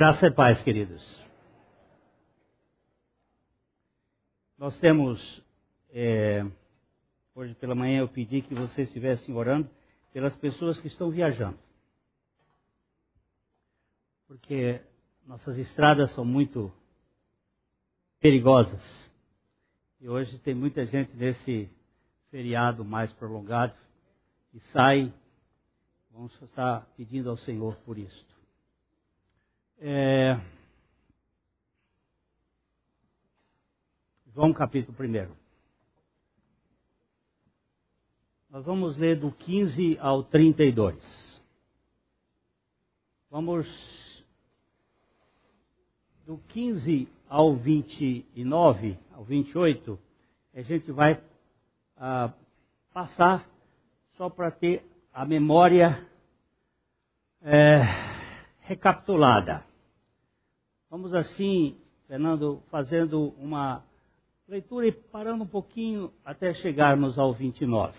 Graça e paz, queridos. Nós temos, é, hoje pela manhã eu pedi que vocês estivessem orando pelas pessoas que estão viajando. Porque nossas estradas são muito perigosas. E hoje tem muita gente nesse feriado mais prolongado e sai. Vamos estar pedindo ao Senhor por isto. É... João capítulo 1. Nós vamos ler do 15 ao 32. Vamos do 15 ao 29, ao 28, a gente vai ah, passar só para ter a memória é, recapitulada. Vamos assim, Fernando, fazendo uma leitura e parando um pouquinho até chegarmos ao 29.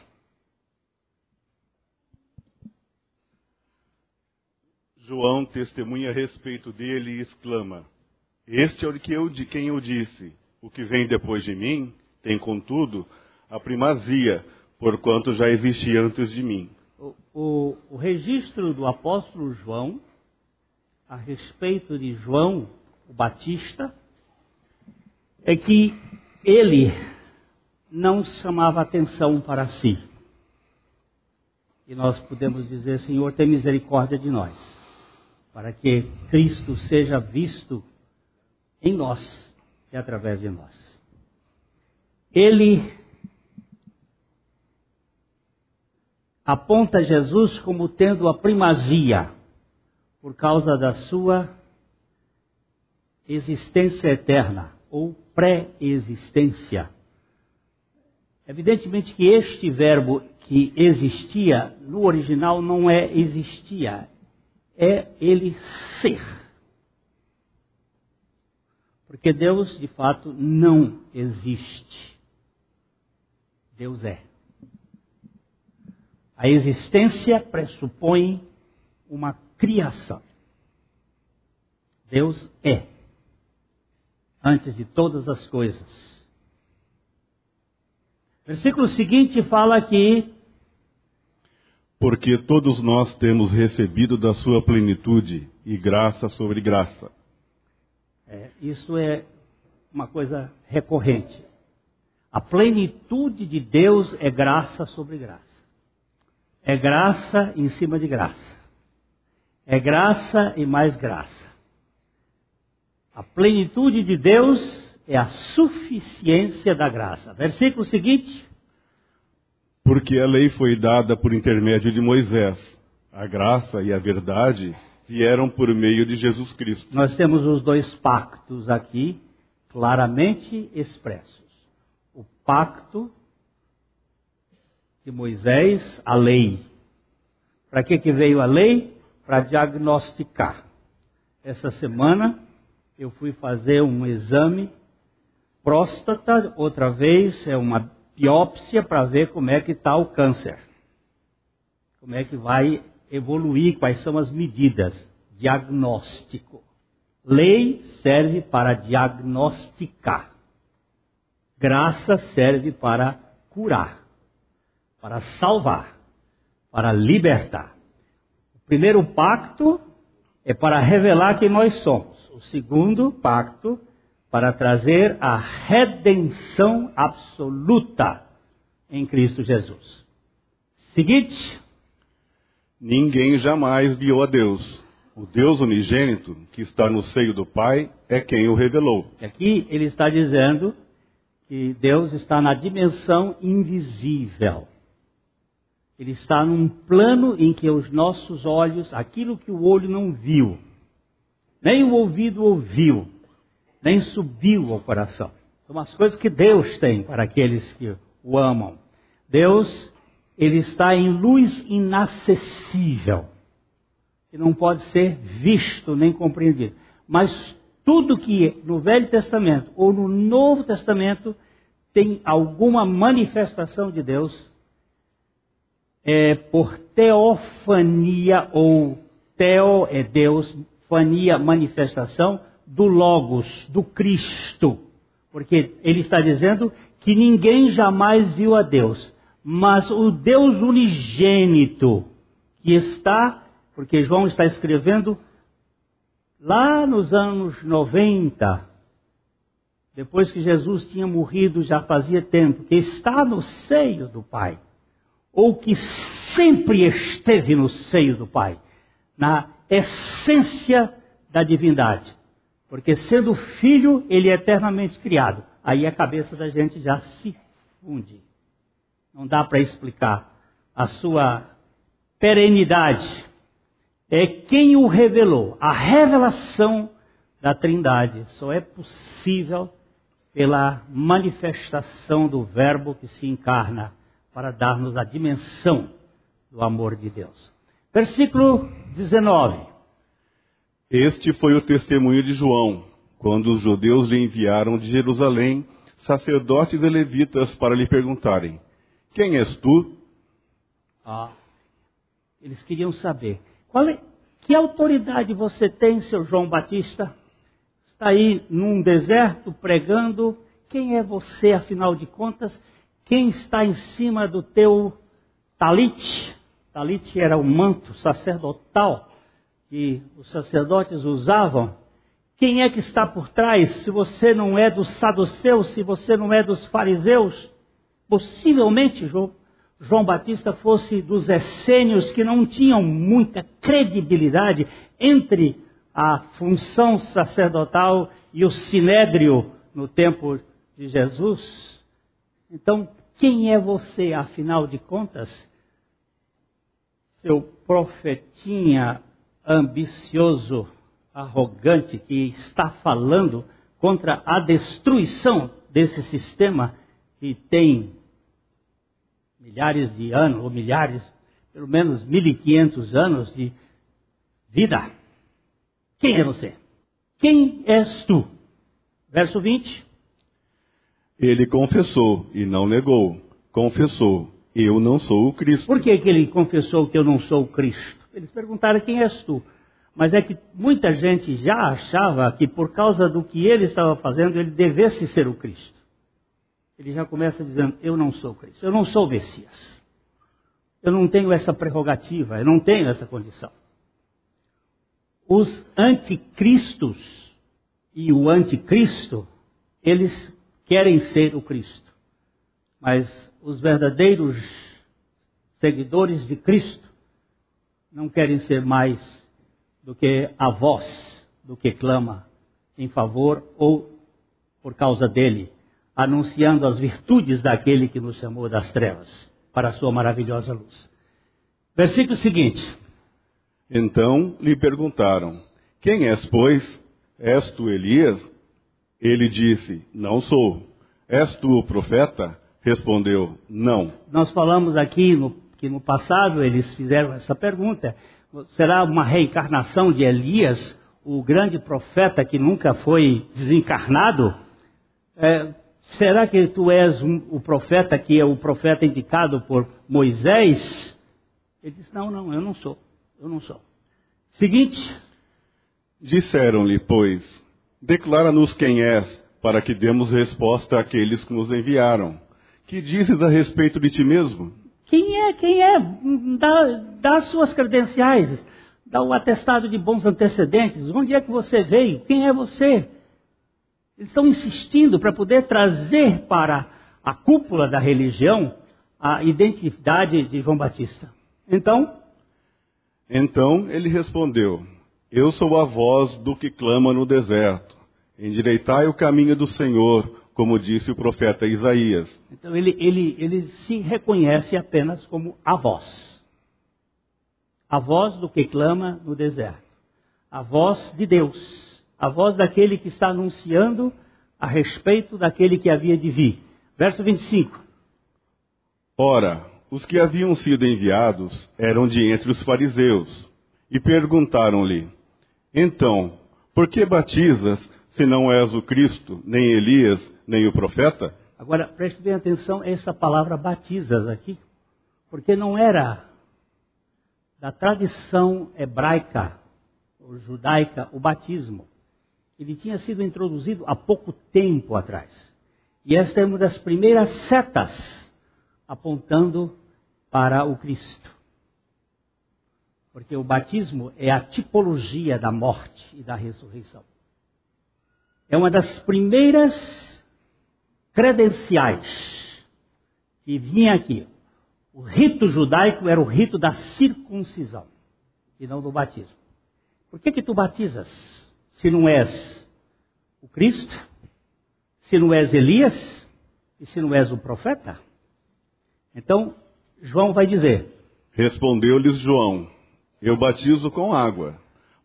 João testemunha a respeito dele e exclama: Este é o que eu, de quem eu disse: O que vem depois de mim tem, contudo, a primazia, porquanto já existia antes de mim. O, o, o registro do apóstolo João a respeito de João o Batista é que ele não chamava atenção para si. E nós podemos dizer, Senhor, tem misericórdia de nós, para que Cristo seja visto em nós e através de nós. Ele aponta Jesus como tendo a primazia por causa da sua existência eterna ou pré-existência. Evidentemente que este verbo que existia no original não é existia, é ele ser. Porque Deus, de fato, não existe. Deus é. A existência pressupõe uma criação. Deus é antes de todas as coisas. Versículo seguinte fala que porque todos nós temos recebido da sua plenitude e graça sobre graça. É, isso é uma coisa recorrente. A plenitude de Deus é graça sobre graça. É graça em cima de graça. É graça e mais graça. A plenitude de Deus é a suficiência da graça. Versículo seguinte. Porque a lei foi dada por intermédio de Moisés. A graça e a verdade vieram por meio de Jesus Cristo. Nós temos os dois pactos aqui claramente expressos. O pacto de Moisés, a lei. Para que, que veio a lei? Para diagnosticar. Essa semana eu fui fazer um exame próstata, outra vez é uma biópsia para ver como é que está o câncer. Como é que vai evoluir, quais são as medidas. Diagnóstico. Lei serve para diagnosticar. Graça serve para curar, para salvar, para libertar. O primeiro pacto é para revelar quem nós somos. O segundo pacto, para trazer a redenção absoluta em Cristo Jesus. Seguinte. Ninguém jamais viu a Deus. O Deus unigênito, que está no seio do Pai, é quem o revelou. Aqui ele está dizendo que Deus está na dimensão invisível. Ele está num plano em que os nossos olhos, aquilo que o olho não viu, nem o ouvido ouviu, nem subiu ao coração. São as coisas que Deus tem para aqueles que o amam. Deus, ele está em luz inacessível, que não pode ser visto nem compreendido. Mas tudo que no Velho Testamento ou no Novo Testamento tem alguma manifestação de Deus, é por teofania ou teo é Deus, teofania, manifestação do Logos, do Cristo. Porque ele está dizendo que ninguém jamais viu a Deus, mas o Deus unigênito que está, porque João está escrevendo lá nos anos 90, depois que Jesus tinha morrido já fazia tempo, que está no seio do Pai, ou que sempre esteve no seio do Pai, na essência da divindade. Porque sendo filho, ele é eternamente criado. Aí a cabeça da gente já se funde. Não dá para explicar a sua perenidade. É quem o revelou. A revelação da Trindade só é possível pela manifestação do Verbo que se encarna para dar-nos a dimensão do amor de Deus. Versículo 19. Este foi o testemunho de João, quando os judeus lhe enviaram de Jerusalém sacerdotes e levitas para lhe perguntarem: Quem és tu? Ah, eles queriam saber: qual é, que autoridade você tem, seu João Batista? Está aí num deserto pregando. Quem é você, afinal de contas? Quem está em cima do teu talite? Talite era o manto sacerdotal que os sacerdotes usavam. Quem é que está por trás? Se você não é dos saduceus, se você não é dos fariseus, possivelmente João, João Batista fosse dos essênios que não tinham muita credibilidade entre a função sacerdotal e o sinédrio no tempo de Jesus. Então, quem é você, afinal de contas? Seu profetinha ambicioso, arrogante, que está falando contra a destruição desse sistema que tem milhares de anos, ou milhares, pelo menos 1.500 anos de vida. Quem é você? Quem és tu? Verso 20. Ele confessou e não negou. Confessou, eu não sou o Cristo. Por que, que ele confessou que eu não sou o Cristo? Eles perguntaram quem és tu. Mas é que muita gente já achava que por causa do que ele estava fazendo, ele devesse ser o Cristo. Ele já começa dizendo: Eu não sou o Cristo, eu não sou o Messias. Eu não tenho essa prerrogativa, eu não tenho essa condição os anticristos e o anticristo, eles querem ser o Cristo. Mas os verdadeiros seguidores de Cristo não querem ser mais do que a voz do que clama em favor ou por causa dele, anunciando as virtudes daquele que nos chamou das trevas para a sua maravilhosa luz. Versículo seguinte: então lhe perguntaram: Quem és, pois? És tu Elias? Ele disse: Não sou. És tu o profeta? Respondeu: Não. Nós falamos aqui no, que no passado eles fizeram essa pergunta: será uma reencarnação de Elias, o grande profeta que nunca foi desencarnado? É, será que tu és um, o profeta que é o profeta indicado por Moisés? Ele disse: Não, não, eu não sou. Eu não sou. Seguinte. Disseram-lhe, pois, declara-nos quem és, para que demos resposta àqueles que nos enviaram. Que dizes a respeito de ti mesmo? Quem é? Quem é? Dá, dá as suas credenciais, dá o atestado de bons antecedentes. Onde é que você veio? Quem é você? Eles estão insistindo para poder trazer para a cúpula da religião a identidade de João Batista. Então, então ele respondeu: Eu sou a voz do que clama no deserto. Endireitai o caminho do Senhor, como disse o profeta Isaías. Então ele, ele, ele se reconhece apenas como a voz. A voz do que clama no deserto. A voz de Deus. A voz daquele que está anunciando a respeito daquele que havia de vir. Verso 25. Ora, os que haviam sido enviados eram de entre os fariseus e perguntaram-lhe: Então, por que batizas se não és o Cristo, nem Elias, nem o profeta? Agora, preste bem atenção a essa palavra batizas aqui, porque não era da tradição hebraica judaica o batismo. Ele tinha sido introduzido há pouco tempo atrás. E esta é uma das primeiras setas apontando para o Cristo. Porque o batismo é a tipologia da morte e da ressurreição. É uma das primeiras credenciais que vinha aqui. O rito judaico era o rito da circuncisão e não do batismo. Por que que tu batizas se não és o Cristo, se não és Elias e se não és o profeta? Então, João vai dizer: Respondeu-lhes João: Eu batizo com água,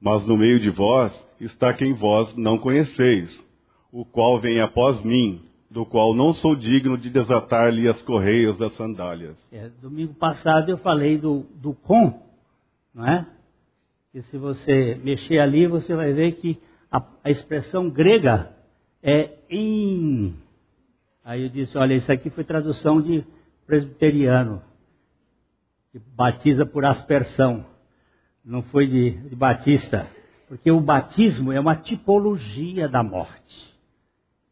mas no meio de vós está quem vós não conheceis, o qual vem após mim, do qual não sou digno de desatar-lhe as correias das sandálias. É, domingo passado eu falei do, do com, não é? E se você mexer ali, você vai ver que a, a expressão grega é in. Aí eu disse, olha, isso aqui foi tradução de presbiteriano, que batiza por aspersão, não foi de, de batista, porque o batismo é uma tipologia da morte,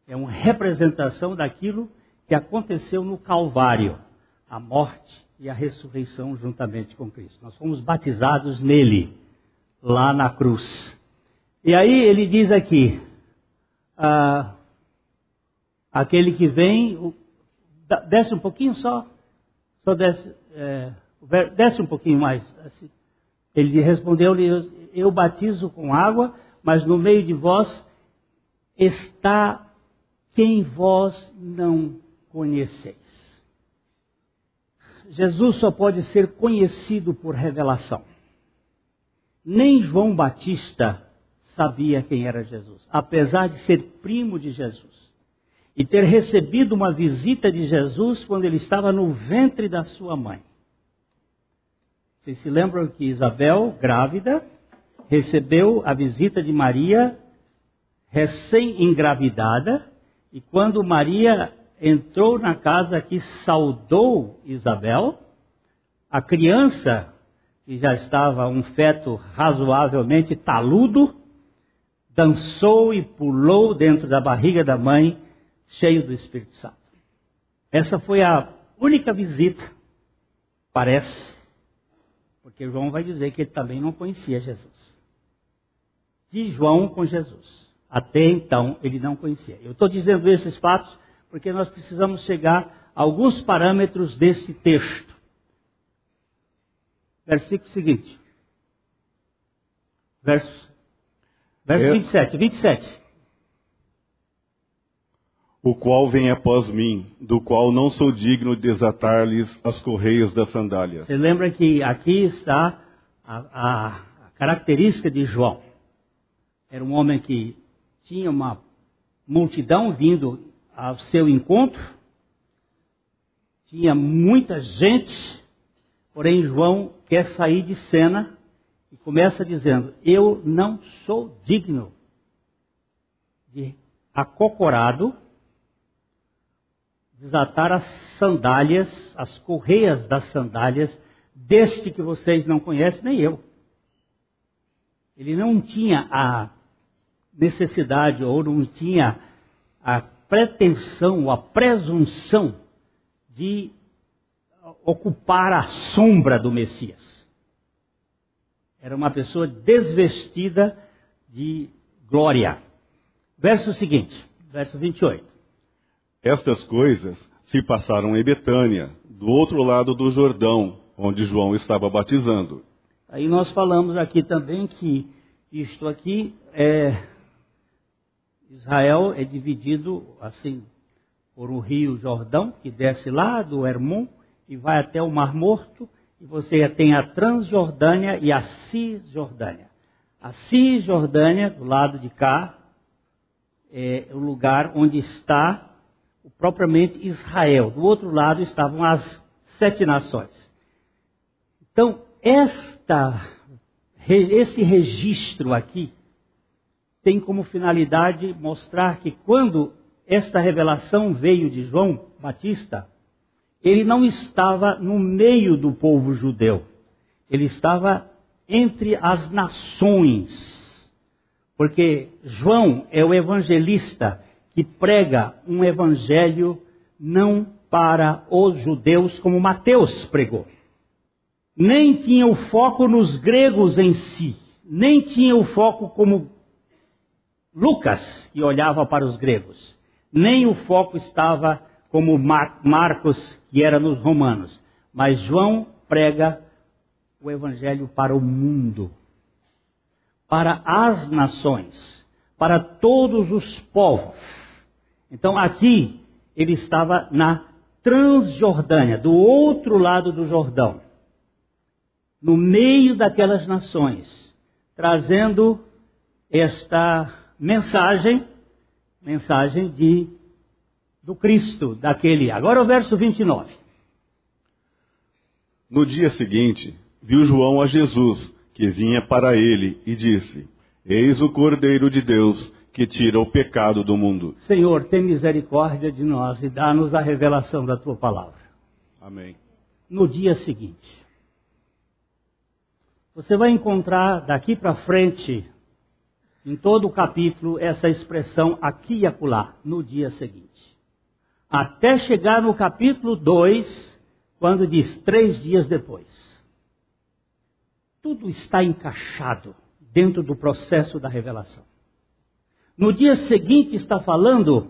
é uma representação daquilo que aconteceu no Calvário, a morte e a ressurreição juntamente com Cristo. Nós fomos batizados nele, lá na cruz. E aí ele diz aqui, ah, aquele que vem, Desce um pouquinho só. Só desce, é, desce um pouquinho mais. Assim. Ele respondeu-lhe: Eu batizo com água, mas no meio de vós está quem vós não conheceis. Jesus só pode ser conhecido por revelação. Nem João Batista sabia quem era Jesus, apesar de ser primo de Jesus e ter recebido uma visita de Jesus quando ele estava no ventre da sua mãe. Vocês se lembram que Isabel, grávida, recebeu a visita de Maria recém-engravidada, e quando Maria entrou na casa que saudou Isabel, a criança, que já estava um feto razoavelmente taludo, dançou e pulou dentro da barriga da mãe cheio do Espírito Santo. Essa foi a única visita, parece, porque João vai dizer que ele também não conhecia Jesus. De João com Jesus. Até então ele não conhecia. Eu estou dizendo esses fatos porque nós precisamos chegar a alguns parâmetros desse texto. Versículo seguinte. Verso, verso 27. 27 o qual vem após mim, do qual não sou digno de desatar-lhes as correias das sandálias. Você lembra que aqui está a, a, característica de João. Era um homem que tinha uma multidão vindo ao seu encontro, tinha muita gente, porém João quer sair de cena e começa dizendo: Eu não sou digno de acocorado desatar as sandálias, as correias das sandálias, deste que vocês não conhecem, nem eu. Ele não tinha a necessidade ou não tinha a pretensão ou a presunção de ocupar a sombra do Messias. Era uma pessoa desvestida de glória. Verso seguinte, verso 28. Estas coisas se passaram em Betânia, do outro lado do Jordão, onde João estava batizando. Aí nós falamos aqui também que isto aqui é Israel é dividido assim por um rio Jordão que desce lá do Hermon e vai até o Mar Morto e você tem a Transjordânia e a Cisjordânia. A Cisjordânia do lado de cá é o lugar onde está propriamente Israel. Do outro lado estavam as sete nações. Então, esta, esse registro aqui tem como finalidade mostrar que quando esta revelação veio de João Batista, ele não estava no meio do povo judeu. Ele estava entre as nações, porque João é o evangelista que prega um evangelho não para os judeus como Mateus pregou. Nem tinha o foco nos gregos em si, nem tinha o foco como Lucas, que olhava para os gregos, nem o foco estava como Mar Marcos, que era nos romanos, mas João prega o evangelho para o mundo, para as nações, para todos os povos. Então aqui ele estava na Transjordânia, do outro lado do Jordão, no meio daquelas nações, trazendo esta mensagem, mensagem de do Cristo, daquele. Agora o verso 29. No dia seguinte, viu João a Jesus, que vinha para ele, e disse: Eis o Cordeiro de Deus que tira o pecado do mundo. Senhor, tem misericórdia de nós e dá-nos a revelação da tua palavra. Amém. No dia seguinte, você vai encontrar daqui para frente, em todo o capítulo, essa expressão aqui e acolá, no dia seguinte. Até chegar no capítulo 2, quando diz três dias depois. Tudo está encaixado dentro do processo da revelação. No dia seguinte está falando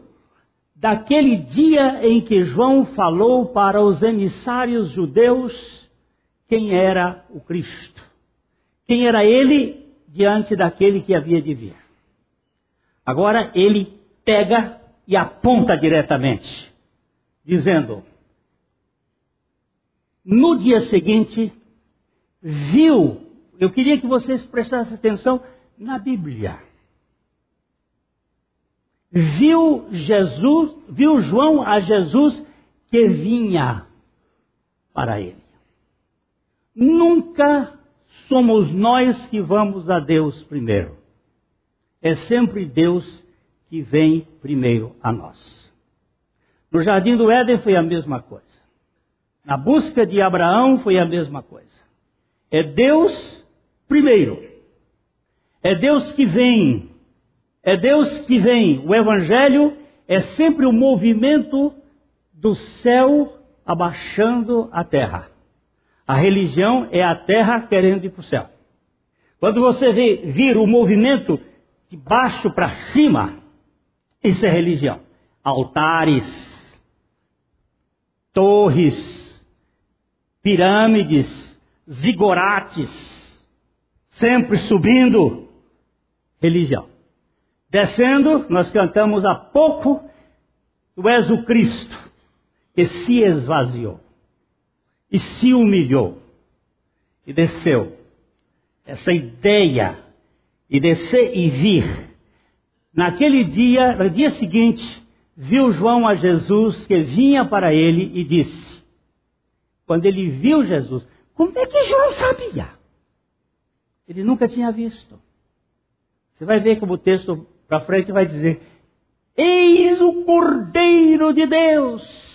daquele dia em que João falou para os emissários judeus quem era o Cristo. Quem era ele diante daquele que havia de vir. Agora ele pega e aponta diretamente, dizendo: No dia seguinte, viu, eu queria que vocês prestassem atenção na Bíblia viu Jesus, viu João a Jesus que vinha para ele. Nunca somos nós que vamos a Deus primeiro. É sempre Deus que vem primeiro a nós. No jardim do Éden foi a mesma coisa. Na busca de Abraão foi a mesma coisa. É Deus primeiro. É Deus que vem é Deus que vem. O Evangelho é sempre o movimento do céu abaixando a terra. A religião é a terra querendo ir para o céu. Quando você vê, vir o movimento de baixo para cima, isso é religião. Altares, torres, pirâmides, zigorates, sempre subindo, religião. Descendo, nós cantamos há pouco, Tu és o Cristo que se esvaziou e se humilhou e desceu. Essa ideia de descer e vir. Naquele dia, no dia seguinte, viu João a Jesus que vinha para ele e disse: Quando ele viu Jesus, como é que João sabia? Ele nunca tinha visto. Você vai ver como o texto para frente vai dizer: Eis o Cordeiro de Deus.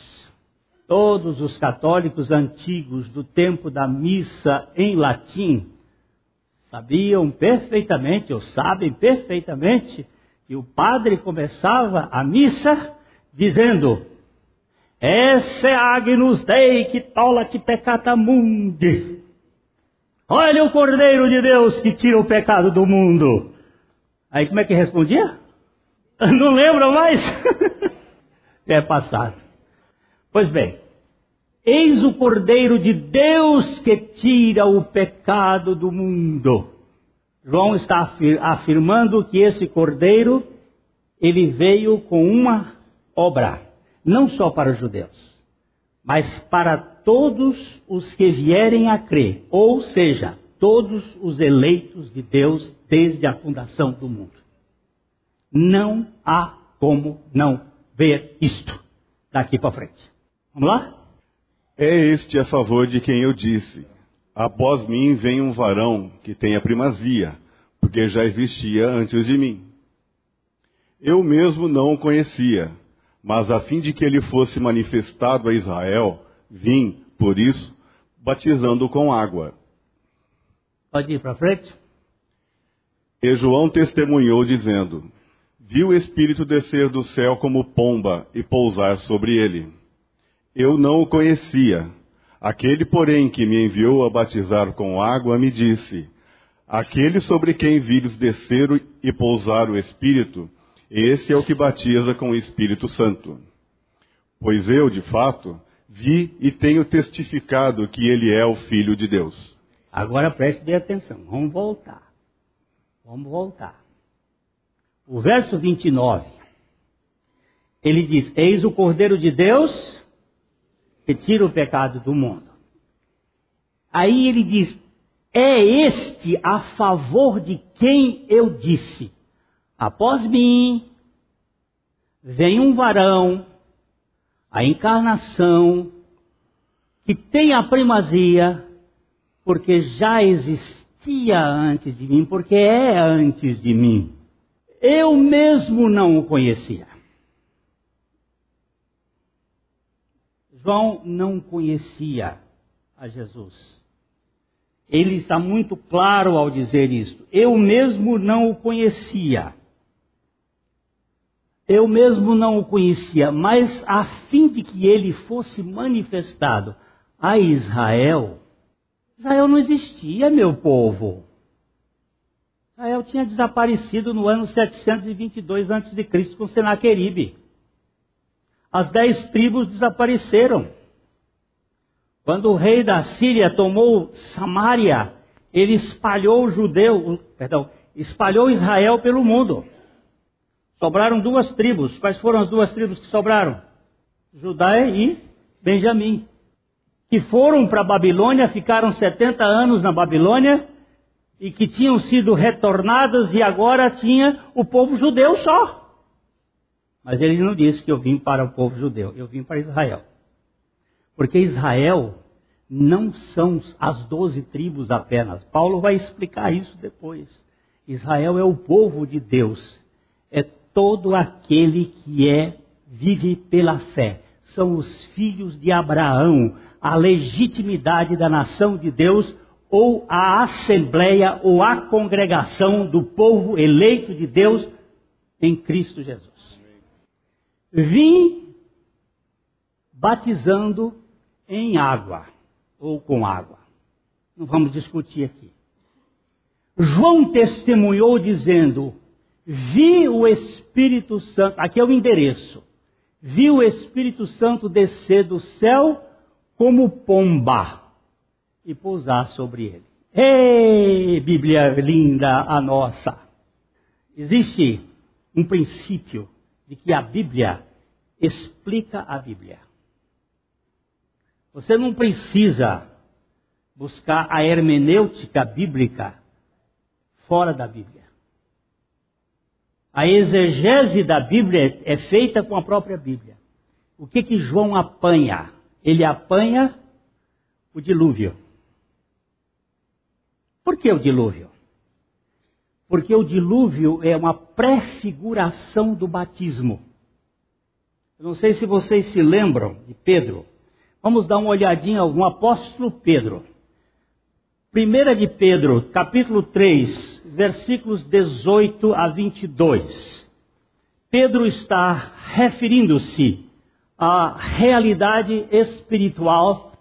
Todos os católicos antigos do tempo da missa em latim sabiam perfeitamente, ou sabem perfeitamente, que o padre começava a missa dizendo: Esse Agnus Dei que tolat peccata mundi. Olha o Cordeiro de Deus que tira o pecado do mundo. Aí como é que respondia? Não lembra mais? é passado. Pois bem, eis o Cordeiro de Deus que tira o pecado do mundo. João está afirmando que esse Cordeiro, ele veio com uma obra, não só para os judeus, mas para todos os que vierem a crer, ou seja, todos os eleitos de Deus desde a fundação do mundo. Não há como não ver isto daqui para frente. Vamos lá? É este a favor de quem eu disse: Após mim vem um varão que tem a primazia, porque já existia antes de mim. Eu mesmo não o conhecia, mas a fim de que ele fosse manifestado a Israel, vim, por isso, batizando com água. Pode ir para frente? E João testemunhou, dizendo: Vi o Espírito descer do céu como pomba e pousar sobre ele. Eu não o conhecia. Aquele, porém, que me enviou a batizar com água, me disse: Aquele sobre quem vires descer e pousar o Espírito, esse é o que batiza com o Espírito Santo. Pois eu, de fato, vi e tenho testificado que ele é o Filho de Deus. Agora preste bem atenção, vamos voltar. Vamos voltar. O verso 29, ele diz: Eis o Cordeiro de Deus que tira o pecado do mundo. Aí ele diz: É este a favor de quem eu disse: Após mim vem um varão, a encarnação, que tem a primazia, porque já existia antes de mim, porque é antes de mim. Eu mesmo não o conhecia. João não conhecia a Jesus. Ele está muito claro ao dizer isto. Eu mesmo não o conhecia. Eu mesmo não o conhecia, mas a fim de que ele fosse manifestado a Israel, Israel não existia, meu povo. Israel tinha desaparecido no ano 722 a.C. com Senaqueribe. As dez tribos desapareceram. Quando o rei da Síria tomou Samaria, ele espalhou o judeu, perdão, espalhou Israel pelo mundo. Sobraram duas tribos. Quais foram as duas tribos que sobraram? Judá e Benjamim. Que foram para a Babilônia, ficaram 70 anos na Babilônia e que tinham sido retornadas e agora tinha o povo judeu só. Mas ele não disse que eu vim para o povo judeu, eu vim para Israel. Porque Israel não são as doze tribos apenas. Paulo vai explicar isso depois. Israel é o povo de Deus. É todo aquele que é vive pela fé. São os filhos de Abraão, a legitimidade da nação de Deus ou a assembleia ou a congregação do povo eleito de Deus em Cristo Jesus. Vim batizando em água ou com água. Não vamos discutir aqui. João testemunhou dizendo: Vi o Espírito Santo, aqui é o endereço. Vi o Espírito Santo descer do céu como pomba e pousar sobre ele. Ei, Bíblia linda a nossa! Existe um princípio de que a Bíblia explica a Bíblia. Você não precisa buscar a hermenêutica bíblica fora da Bíblia. A exegese da Bíblia é feita com a própria Bíblia. O que que João apanha? Ele apanha o dilúvio. Por que o dilúvio? Porque o dilúvio é uma prefiguração do batismo. Eu não sei se vocês se lembram de Pedro. Vamos dar uma olhadinha no apóstolo Pedro. Primeira de Pedro, capítulo 3, versículos 18 a 22. Pedro está referindo-se à realidade espiritual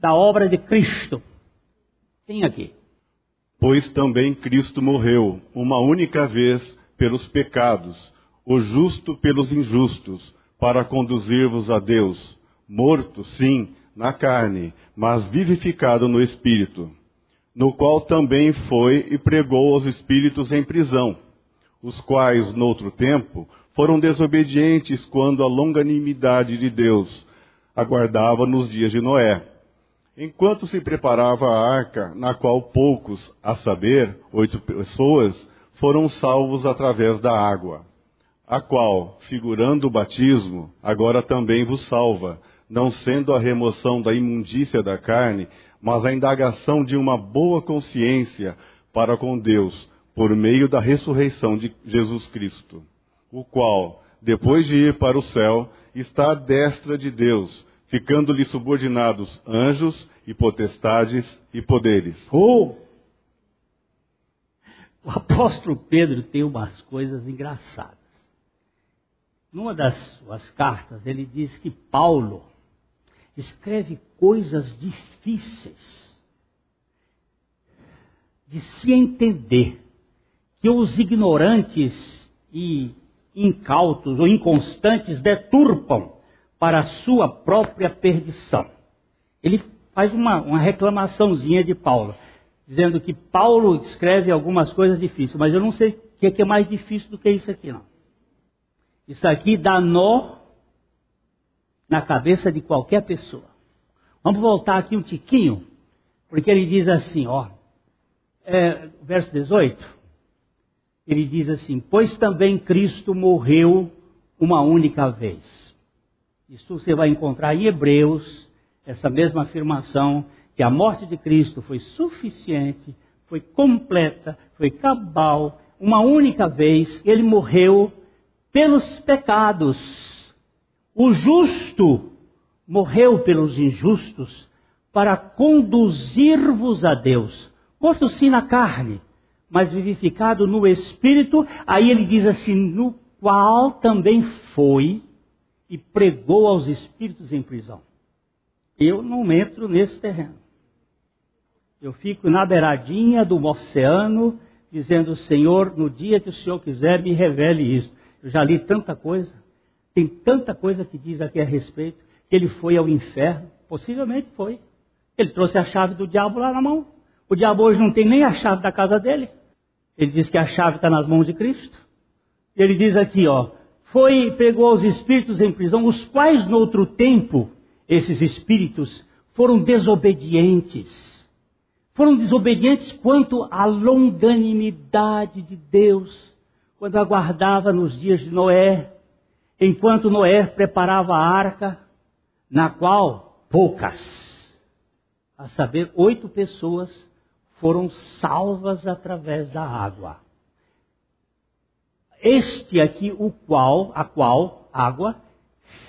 da obra de Cristo. Tem aqui. Pois também Cristo morreu uma única vez pelos pecados, o justo pelos injustos para conduzir-vos a Deus, morto, sim, na carne, mas vivificado no espírito, no qual também foi e pregou aos espíritos em prisão, os quais, noutro tempo, foram desobedientes quando a longanimidade de Deus aguardava nos dias de Noé. Enquanto se preparava a arca, na qual poucos, a saber, oito pessoas, foram salvos através da água a qual, figurando o batismo, agora também vos salva, não sendo a remoção da imundícia da carne, mas a indagação de uma boa consciência para com Deus, por meio da ressurreição de Jesus Cristo, o qual, depois de ir para o céu, está à destra de Deus, ficando-lhe subordinados anjos e potestades e poderes. Oh! O apóstolo Pedro tem umas coisas engraçadas. Numa das suas cartas, ele diz que Paulo escreve coisas difíceis de se entender, que os ignorantes e incautos ou inconstantes deturpam para a sua própria perdição. Ele faz uma, uma reclamaçãozinha de Paulo, dizendo que Paulo escreve algumas coisas difíceis, mas eu não sei o que é, que é mais difícil do que isso aqui, não. Isso aqui dá nó na cabeça de qualquer pessoa. Vamos voltar aqui um tiquinho, porque ele diz assim, ó, é, verso 18, ele diz assim: Pois também Cristo morreu uma única vez. Isso você vai encontrar em Hebreus, essa mesma afirmação, que a morte de Cristo foi suficiente, foi completa, foi cabal, uma única vez, ele morreu pelos pecados. O justo morreu pelos injustos para conduzir-vos a Deus. Morto sim na carne, mas vivificado no espírito. Aí ele diz assim: no qual também foi e pregou aos espíritos em prisão. Eu não entro nesse terreno. Eu fico na beiradinha do oceano, dizendo: Senhor, no dia que o Senhor quiser, me revele isso. Eu já li tanta coisa, tem tanta coisa que diz aqui a respeito, que ele foi ao inferno. Possivelmente foi. Ele trouxe a chave do diabo lá na mão. O diabo hoje não tem nem a chave da casa dele. Ele diz que a chave está nas mãos de Cristo. Ele diz aqui, ó, foi pegou os espíritos em prisão, os quais no outro tempo esses espíritos foram desobedientes. Foram desobedientes quanto à longanimidade de Deus, quando aguardava nos dias de Noé, enquanto Noé preparava a arca, na qual poucas, a saber, oito pessoas, foram salvas através da água. Este aqui, o qual, a qual, água,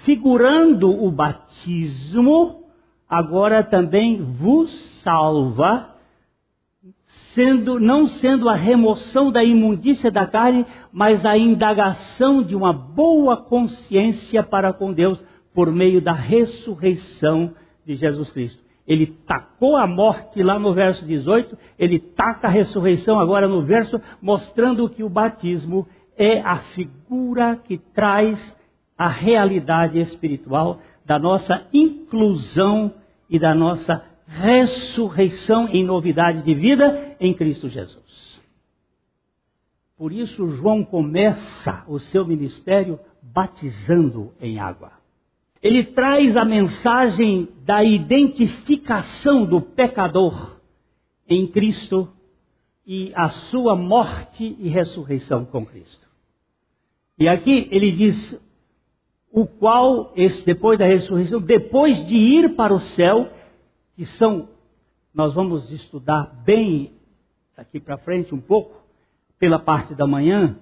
figurando o batismo, agora também vos salva, sendo, não sendo a remoção da imundícia da carne, mas a indagação de uma boa consciência para com Deus por meio da ressurreição de Jesus Cristo. Ele tacou a morte lá no verso 18, ele taca a ressurreição agora no verso, mostrando que o batismo é a figura que traz a realidade espiritual da nossa inclusão e da nossa ressurreição em novidade de vida em Cristo Jesus. Por isso, João começa o seu ministério batizando em água. Ele traz a mensagem da identificação do pecador em Cristo e a sua morte e ressurreição com Cristo. E aqui ele diz o qual, esse, depois da ressurreição, depois de ir para o céu, que são, nós vamos estudar bem daqui para frente um pouco, pela parte da manhã,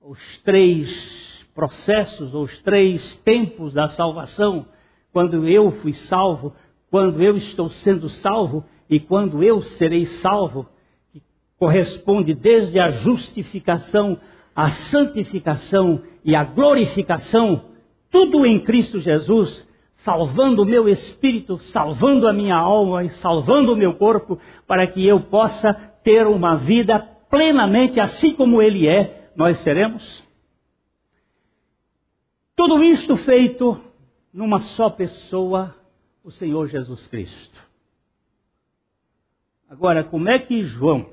os três processos, os três tempos da salvação, quando eu fui salvo, quando eu estou sendo salvo e quando eu serei salvo, que corresponde desde a justificação, a santificação e a glorificação tudo em Cristo Jesus, salvando o meu espírito, salvando a minha alma e salvando o meu corpo, para que eu possa ter uma vida plenamente assim como Ele é, nós seremos. Tudo isto feito numa só pessoa, o Senhor Jesus Cristo. Agora, como é que João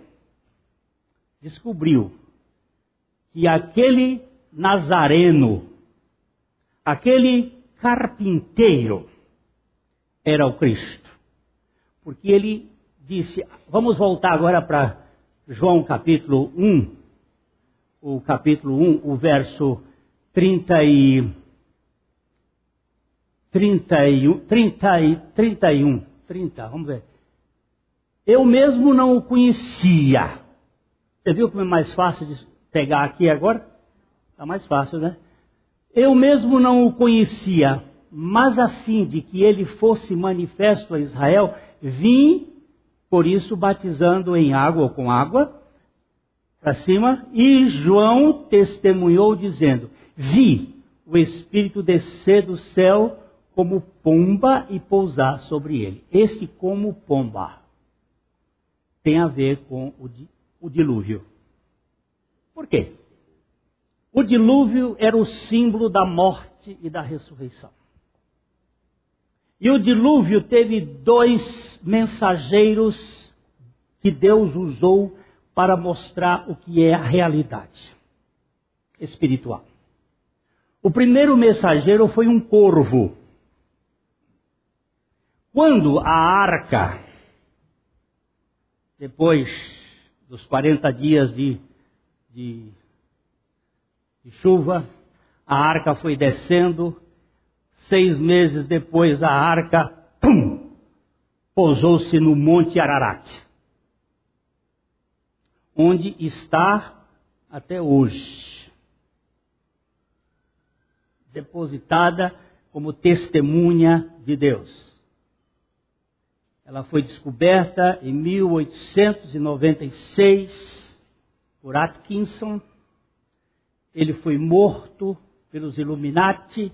descobriu que aquele Nazareno Aquele carpinteiro era o Cristo. Porque ele disse, vamos voltar agora para João capítulo 1, o capítulo 1, o verso 30 e 31, 30 e 31, 30, vamos ver. Eu mesmo não o conhecia. Você viu como é mais fácil de pegar aqui agora? Está mais fácil, né? Eu mesmo não o conhecia, mas a fim de que ele fosse manifesto a Israel, vim, por isso, batizando em água ou com água. para cima, e João testemunhou dizendo: Vi o Espírito descer do céu como pomba e pousar sobre ele. Este como pomba tem a ver com o, o dilúvio. Por quê? O dilúvio era o símbolo da morte e da ressurreição. E o dilúvio teve dois mensageiros que Deus usou para mostrar o que é a realidade espiritual. O primeiro mensageiro foi um corvo. Quando a arca, depois dos 40 dias de, de, de chuva, a arca foi descendo, seis meses depois a arca, pum, pousou-se no Monte Ararat, onde está até hoje depositada como testemunha de Deus. Ela foi descoberta em 1896 por Atkinson. Ele foi morto pelos Illuminati.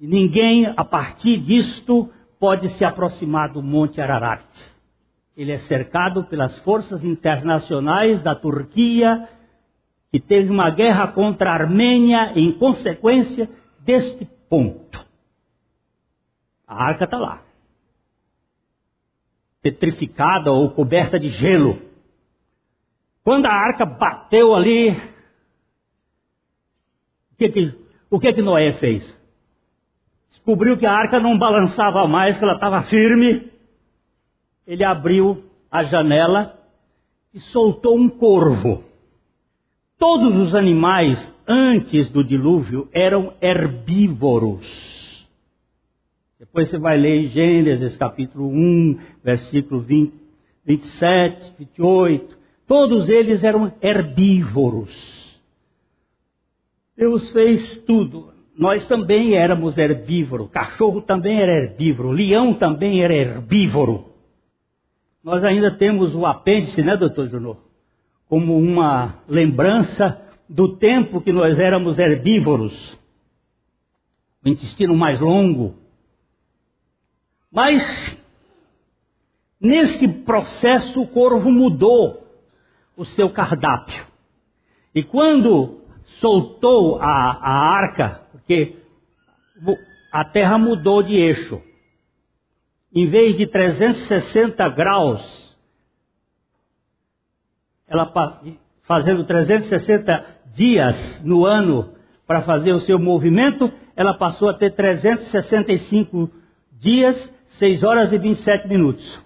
E ninguém, a partir disto, pode se aproximar do Monte Ararat. Ele é cercado pelas forças internacionais da Turquia que teve uma guerra contra a Armênia em consequência deste ponto. A arca está lá. Petrificada ou coberta de gelo. Quando a arca bateu ali, o que que, o que, que Noé fez? Descobriu que a arca não balançava mais, que ela estava firme. Ele abriu a janela e soltou um corvo. Todos os animais antes do dilúvio eram herbívoros. Depois você vai ler Gênesis capítulo 1, versículo 20, 27, 28. Todos eles eram herbívoros. Deus fez tudo. Nós também éramos herbívoros. Cachorro também era herbívoro. Leão também era herbívoro. Nós ainda temos o apêndice, né, doutor Junor? como uma lembrança do tempo que nós éramos herbívoros, o intestino mais longo. Mas, neste processo, o corvo mudou o seu cardápio. E quando soltou a, a arca, porque a terra mudou de eixo, em vez de 360 graus ela fazendo 360 dias no ano para fazer o seu movimento, ela passou a ter 365 dias, 6 horas e 27 minutos.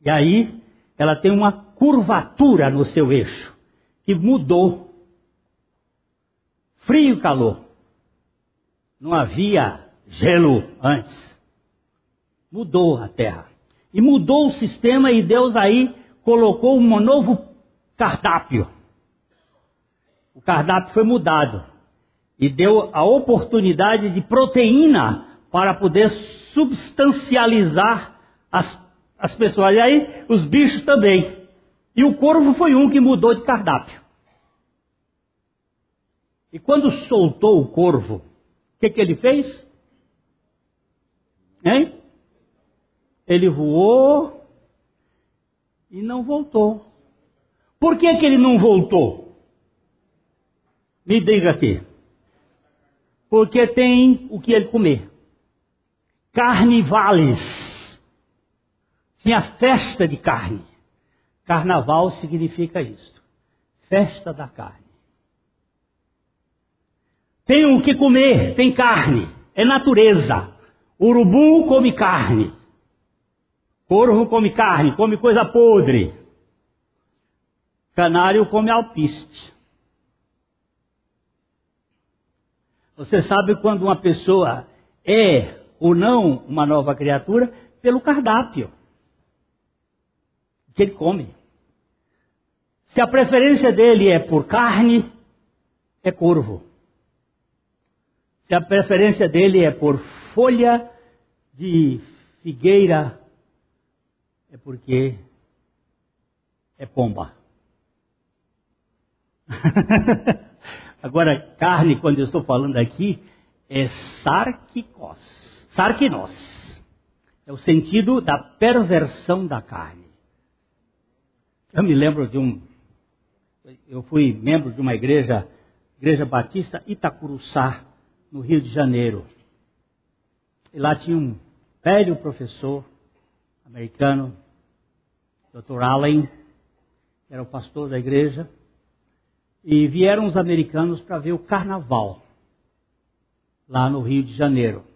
E aí, ela tem uma curvatura no seu eixo, que mudou. Frio e calor. Não havia gelo antes. Mudou a Terra. E mudou o sistema e Deus aí colocou um novo cardápio. O cardápio foi mudado e deu a oportunidade de proteína para poder substancializar as, as pessoas. E aí, os bichos também. E o corvo foi um que mudou de cardápio. E quando soltou o corvo, o que, que ele fez? Hein? Ele voou e não voltou. Por que, que ele não voltou? Me diga aqui. Porque tem o que ele comer. Carnivales. Tinha festa de carne. Carnaval significa isso. Festa da carne. Tem o que comer, tem carne. É natureza. Urubu come carne. Corvo come carne, come coisa podre. Canário come alpiste. Você sabe quando uma pessoa é ou não uma nova criatura? Pelo cardápio que ele come. Se a preferência dele é por carne, é corvo. Se a preferência dele é por folha de figueira é porque é pomba. Agora, carne, quando eu estou falando aqui, é sarquicos. Sarquinos. É o sentido da perversão da carne. Eu me lembro de um. Eu fui membro de uma igreja, Igreja Batista Itacuruçá, no Rio de Janeiro. E lá tinha um velho professor americano, Dr. Allen, que era o pastor da igreja, e vieram os americanos para ver o carnaval lá no Rio de Janeiro.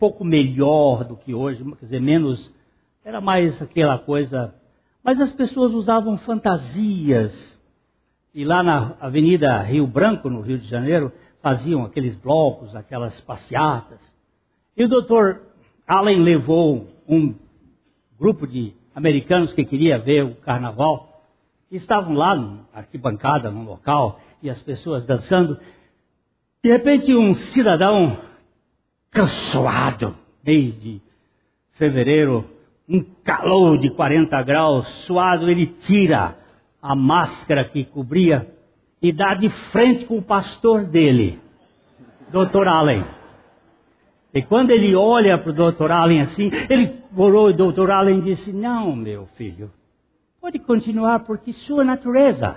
Pouco melhor do que hoje, quer dizer, menos, era mais aquela coisa. Mas as pessoas usavam fantasias. E lá na Avenida Rio Branco, no Rio de Janeiro, faziam aqueles blocos, aquelas passeatas. E o doutor Allen levou um grupo de americanos que queria ver o carnaval. E estavam lá na arquibancada, no local, e as pessoas dançando. De repente, um cidadão cansado, desde fevereiro, um calor de 40 graus, suado, ele tira a máscara que cobria e dá de frente com o pastor dele, Dr. Allen. E quando ele olha para o Dr. Allen assim, ele orou e o Dr. Allen disse: Não, meu filho, pode continuar porque sua natureza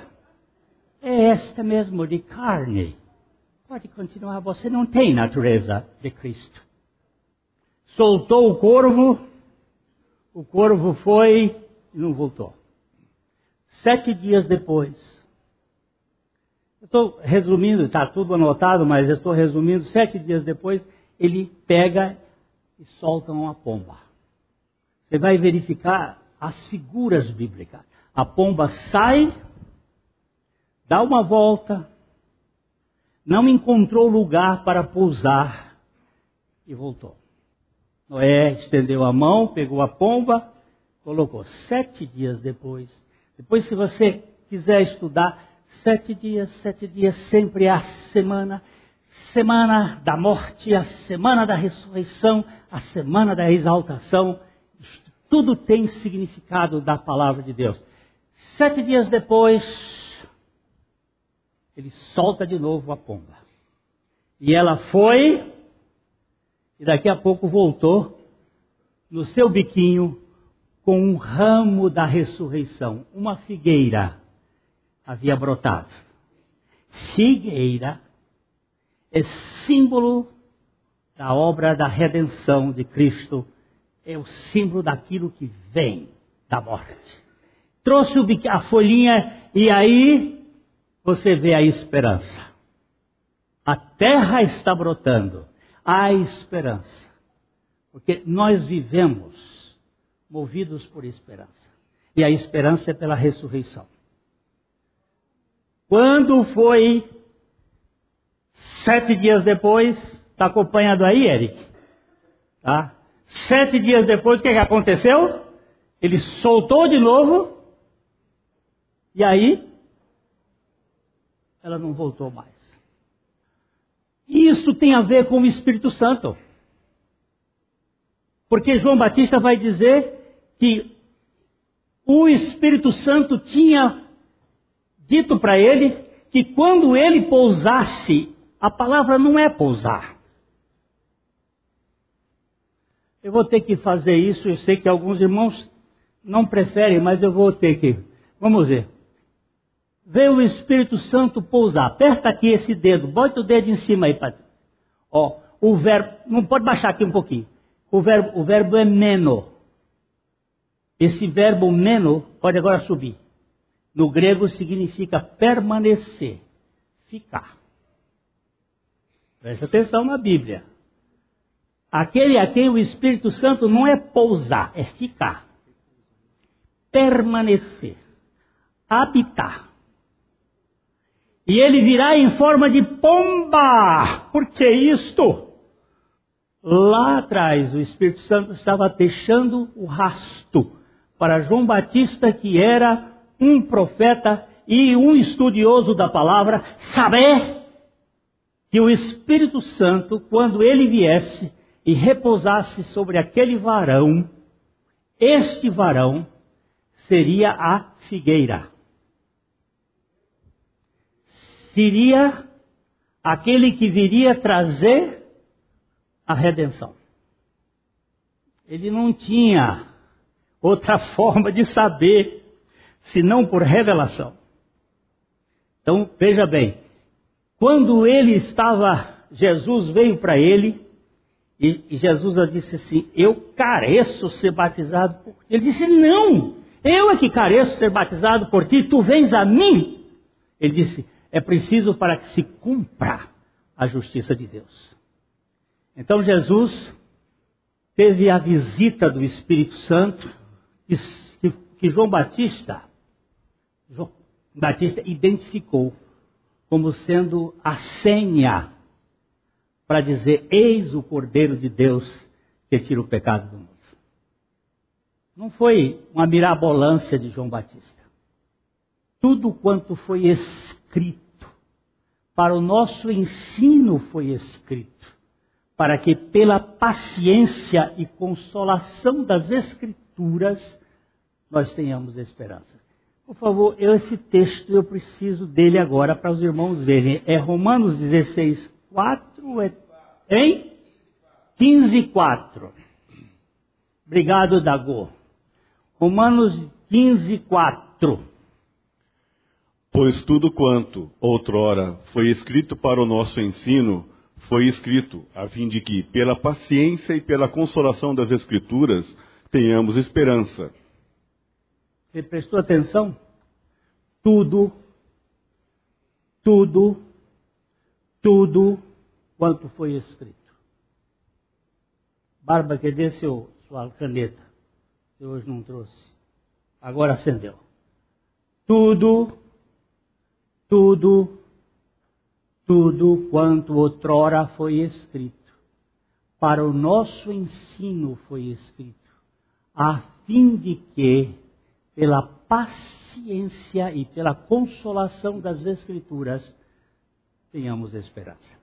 é esta mesmo de carne. Pode continuar, você não tem natureza de Cristo. Soltou o corvo, o corvo foi e não voltou. Sete dias depois, estou resumindo, está tudo anotado, mas estou resumindo. Sete dias depois, ele pega e solta uma pomba. Você vai verificar as figuras bíblicas. A pomba sai, dá uma volta, não encontrou lugar para pousar e voltou. Noé estendeu a mão, pegou a pomba, colocou. Sete dias depois, depois, se você quiser estudar, sete dias, sete dias, sempre a semana, semana da morte, a semana da ressurreição, a semana da exaltação. Tudo tem significado da palavra de Deus. Sete dias depois, ele solta de novo a pomba. E ela foi, e daqui a pouco voltou, no seu biquinho, com um ramo da ressurreição. Uma figueira havia brotado. Figueira é símbolo da obra da redenção de Cristo, é o símbolo daquilo que vem da morte. Trouxe a folhinha e aí você vê a esperança. A terra está brotando, há esperança. Porque nós vivemos movidos por esperança. E a esperança é pela ressurreição. Quando foi sete dias depois, está acompanhado aí, Eric? Tá? Sete dias depois, o que, que aconteceu? Ele soltou de novo, e aí ela não voltou mais. Isso tem a ver com o Espírito Santo. Porque João Batista vai dizer que o Espírito Santo tinha dito para ele que quando ele pousasse, a palavra não é pousar. Eu vou ter que fazer isso, eu sei que alguns irmãos não preferem, mas eu vou ter que. Vamos ver veio o Espírito Santo pousar. Aperta aqui esse dedo, bota o dedo em cima aí. Pra... Ó, o verbo, não pode baixar aqui um pouquinho. O verbo, o verbo é meno. Esse verbo meno pode agora subir. No grego significa permanecer, ficar. Presta atenção na Bíblia. Aquele a quem o Espírito Santo não é pousar, é ficar. Permanecer. Habitar. E ele virá em forma de pomba. Por que isto? Lá atrás, o Espírito Santo estava deixando o rasto para João Batista, que era um profeta e um estudioso da palavra, saber que o Espírito Santo, quando ele viesse e repousasse sobre aquele varão, este varão seria a figueira. Seria aquele que viria trazer a redenção. Ele não tinha outra forma de saber, senão por revelação. Então, veja bem, quando ele estava, Jesus veio para ele, e, e Jesus disse assim: Eu careço ser batizado por ti. Ele disse: Não, eu é que careço ser batizado por ti, tu vens a mim. Ele disse: É preciso para que se cumpra a justiça de Deus. Então Jesus teve a visita do Espírito Santo, que, que João Batista, João Batista identificou como sendo a senha para dizer: Eis o Cordeiro de Deus que tira o pecado do mundo. Não foi uma mirabolância de João Batista. Tudo quanto foi escrito para o nosso ensino foi escrito, para que pela paciência e consolação das Escrituras nós tenhamos esperança. Por favor, eu, esse texto eu preciso dele agora para os irmãos verem. É Romanos 16, 4, é, hein? 15, 4. Obrigado, Dagô. Romanos 15, 4. Pois tudo quanto, outrora, foi escrito para o nosso ensino, foi escrito, a fim de que, pela paciência e pela consolação das Escrituras, tenhamos esperança. Você prestou atenção? Tudo, tudo, tudo quanto foi escrito. Barba, cadê seu, sua caneta? Você hoje não trouxe. Agora acendeu. Tudo, tudo, tudo quanto outrora foi escrito. Para o nosso ensino foi escrito, a fim de que pela paciência e pela consolação das Escrituras, tenhamos esperança.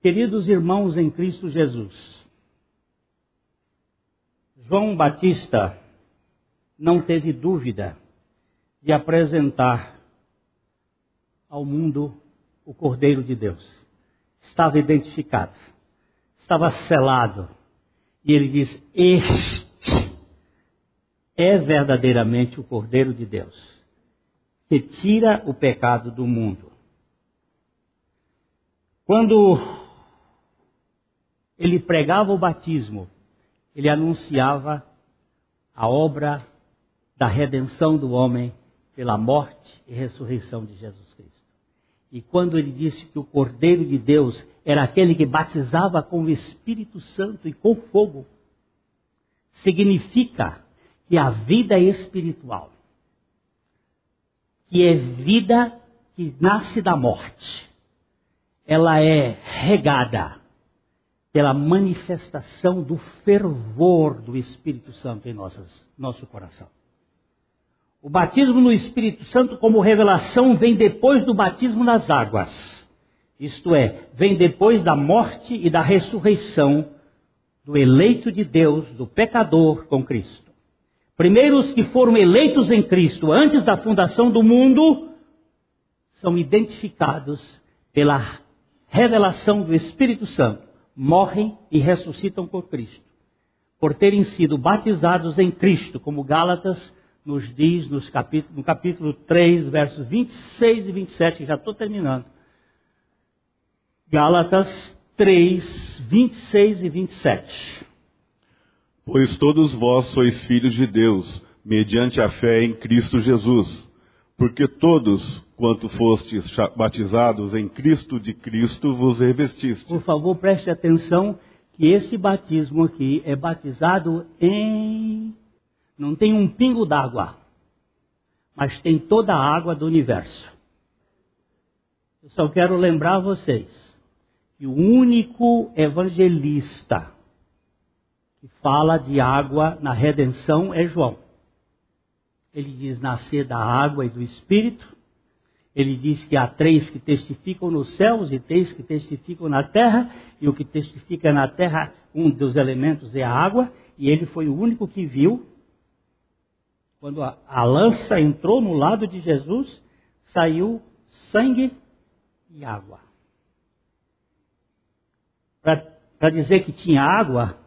Queridos irmãos em Cristo Jesus, João Batista não teve dúvida de apresentar ao mundo o Cordeiro de Deus. Estava identificado, estava selado. E ele diz: Este é verdadeiramente o Cordeiro de Deus, que tira o pecado do mundo. Quando ele pregava o batismo, ele anunciava a obra da redenção do homem pela morte e ressurreição de Jesus Cristo. E quando ele disse que o Cordeiro de Deus era aquele que batizava com o Espírito Santo e com fogo, significa que a vida espiritual, que é vida que nasce da morte, ela é regada pela manifestação do fervor do Espírito Santo em nossas, nosso coração. O batismo no Espírito Santo, como revelação, vem depois do batismo nas águas. Isto é, vem depois da morte e da ressurreição do eleito de Deus, do pecador com Cristo. Primeiro, os que foram eleitos em Cristo antes da fundação do mundo são identificados pela revelação do Espírito Santo, morrem e ressuscitam com Cristo, por terem sido batizados em Cristo, como Gálatas nos diz nos capítulo, no capítulo 3, versos 26 e 27, já estou terminando. Gálatas 3, 26 e 27. Pois todos vós sois filhos de Deus, mediante a fé em Cristo Jesus. Porque todos, quanto fostes batizados em Cristo de Cristo, vos revestistes. Por favor, preste atenção que esse batismo aqui é batizado em. Não tem um pingo d'água, mas tem toda a água do universo. Eu só quero lembrar vocês que o único evangelista que fala de água na redenção é João. Ele diz nascer da água e do Espírito. Ele diz que há três que testificam nos céus e três que testificam na terra, e o que testifica na terra, um dos elementos é a água, e ele foi o único que viu Quando a, a lança entrou no lado de Jesus, saiu sangue e água. Para dizer que tinha água,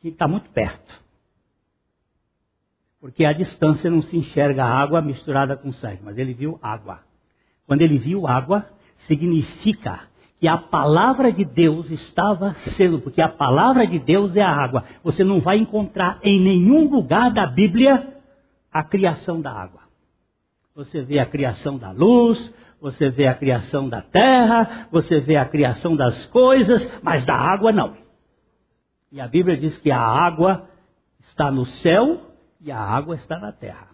tinha que estar muito perto. Porque à distância não se enxerga água misturada com sangue, mas ele viu água. Quando ele viu água, significa que a palavra de Deus estava sendo, porque a palavra de Deus é a água. Você não vai encontrar em nenhum lugar da Bíblia a criação da água. Você vê a criação da luz, você vê a criação da terra, você vê a criação das coisas, mas da água não. E a Bíblia diz que a água está no céu e a água está na terra.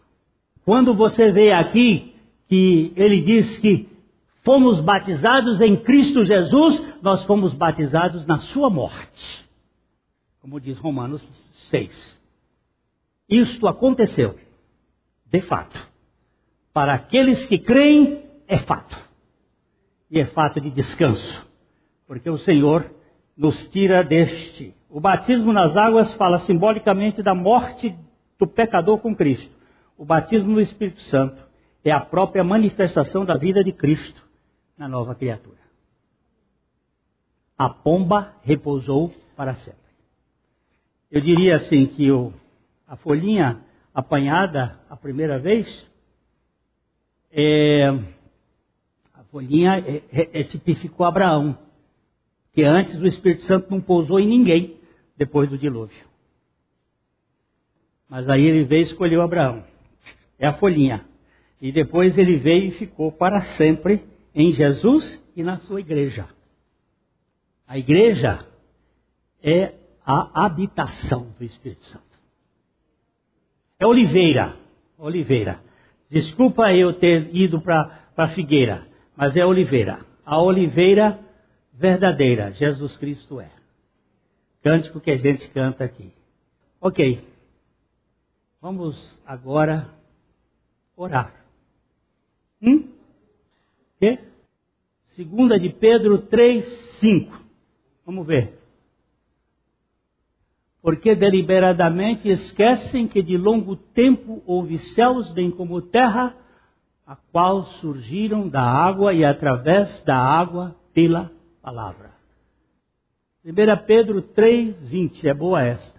Quando você vê aqui que ele diz que fomos batizados em Cristo Jesus, nós fomos batizados na sua morte. Como diz Romanos 6. Isto aconteceu, de fato. Para aqueles que creem, é fato. E é fato de descanso. Porque o Senhor nos tira deste. O batismo nas águas fala simbolicamente da morte do pecador com Cristo. O batismo no Espírito Santo é a própria manifestação da vida de Cristo na nova criatura. A pomba repousou para sempre. Eu diria assim que o, a folhinha apanhada a primeira vez, é, a folhinha é, é, é, tipificou Abraão, que antes o Espírito Santo não pousou em ninguém depois do dilúvio. Mas aí ele veio e escolheu Abraão. É a folhinha. E depois ele veio e ficou para sempre em Jesus e na sua igreja. A igreja é a habitação do Espírito Santo. É oliveira, oliveira. Desculpa eu ter ido para figueira, mas é oliveira. A oliveira verdadeira, Jesus Cristo é. Cântico que a gente canta aqui. Ok. Vamos agora orar. Hum? Quê? Segunda de Pedro 3, 5. Vamos ver. Porque deliberadamente esquecem que de longo tempo houve céus, bem como terra, a qual surgiram da água e através da água pela palavra. 1 Pedro 3, 20. É boa esta.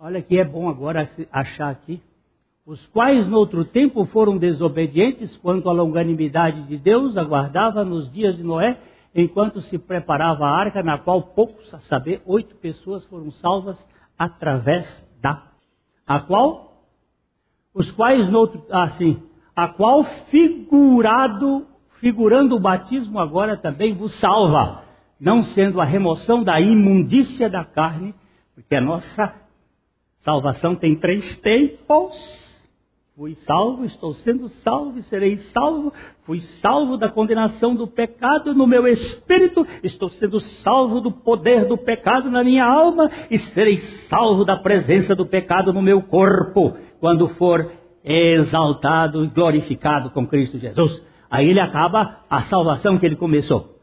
Olha que é bom agora achar aqui os quais no outro tempo foram desobedientes quanto à longanimidade de Deus aguardava nos dias de Noé, enquanto se preparava a arca, na qual poucos, a saber, oito pessoas foram salvas através da. A qual? Os quais no outro, assim, a qual figurado, figurando o batismo agora também vos salva, não sendo a remoção da imundícia da carne, porque a nossa salvação tem três tempos Fui salvo, estou sendo salvo e serei salvo. Fui salvo da condenação do pecado no meu espírito, estou sendo salvo do poder do pecado na minha alma e serei salvo da presença do pecado no meu corpo, quando for exaltado e glorificado com Cristo Jesus. Aí ele acaba a salvação que ele começou.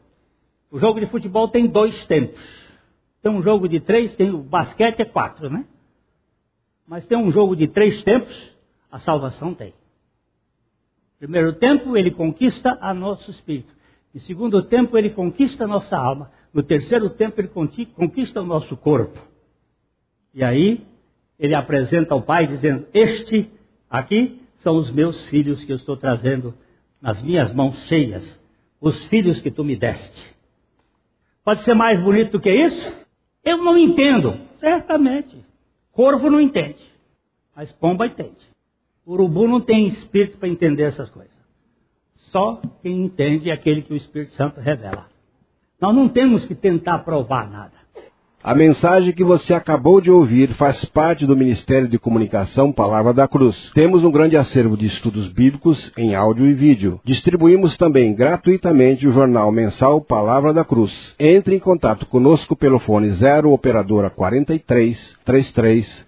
O jogo de futebol tem dois tempos. Tem um jogo de três, tem o basquete é quatro, né? Mas tem um jogo de três tempos a salvação tem. Primeiro tempo, ele conquista a nosso espírito. Em segundo tempo, ele conquista a nossa alma. No terceiro tempo, ele conquista o nosso corpo. E aí, ele apresenta ao Pai, dizendo: Este aqui são os meus filhos que eu estou trazendo nas minhas mãos cheias, os filhos que tu me deste. Pode ser mais bonito do que isso? Eu não entendo, certamente. Corvo não entende, mas pomba entende. O urubu não tem espírito para entender essas coisas. Só quem entende é aquele que o Espírito Santo revela. Nós não temos que tentar provar nada. A mensagem que você acabou de ouvir faz parte do Ministério de Comunicação Palavra da Cruz. Temos um grande acervo de estudos bíblicos em áudio e vídeo. Distribuímos também gratuitamente o jornal mensal Palavra da Cruz. Entre em contato conosco pelo fone 0 operadora 43 33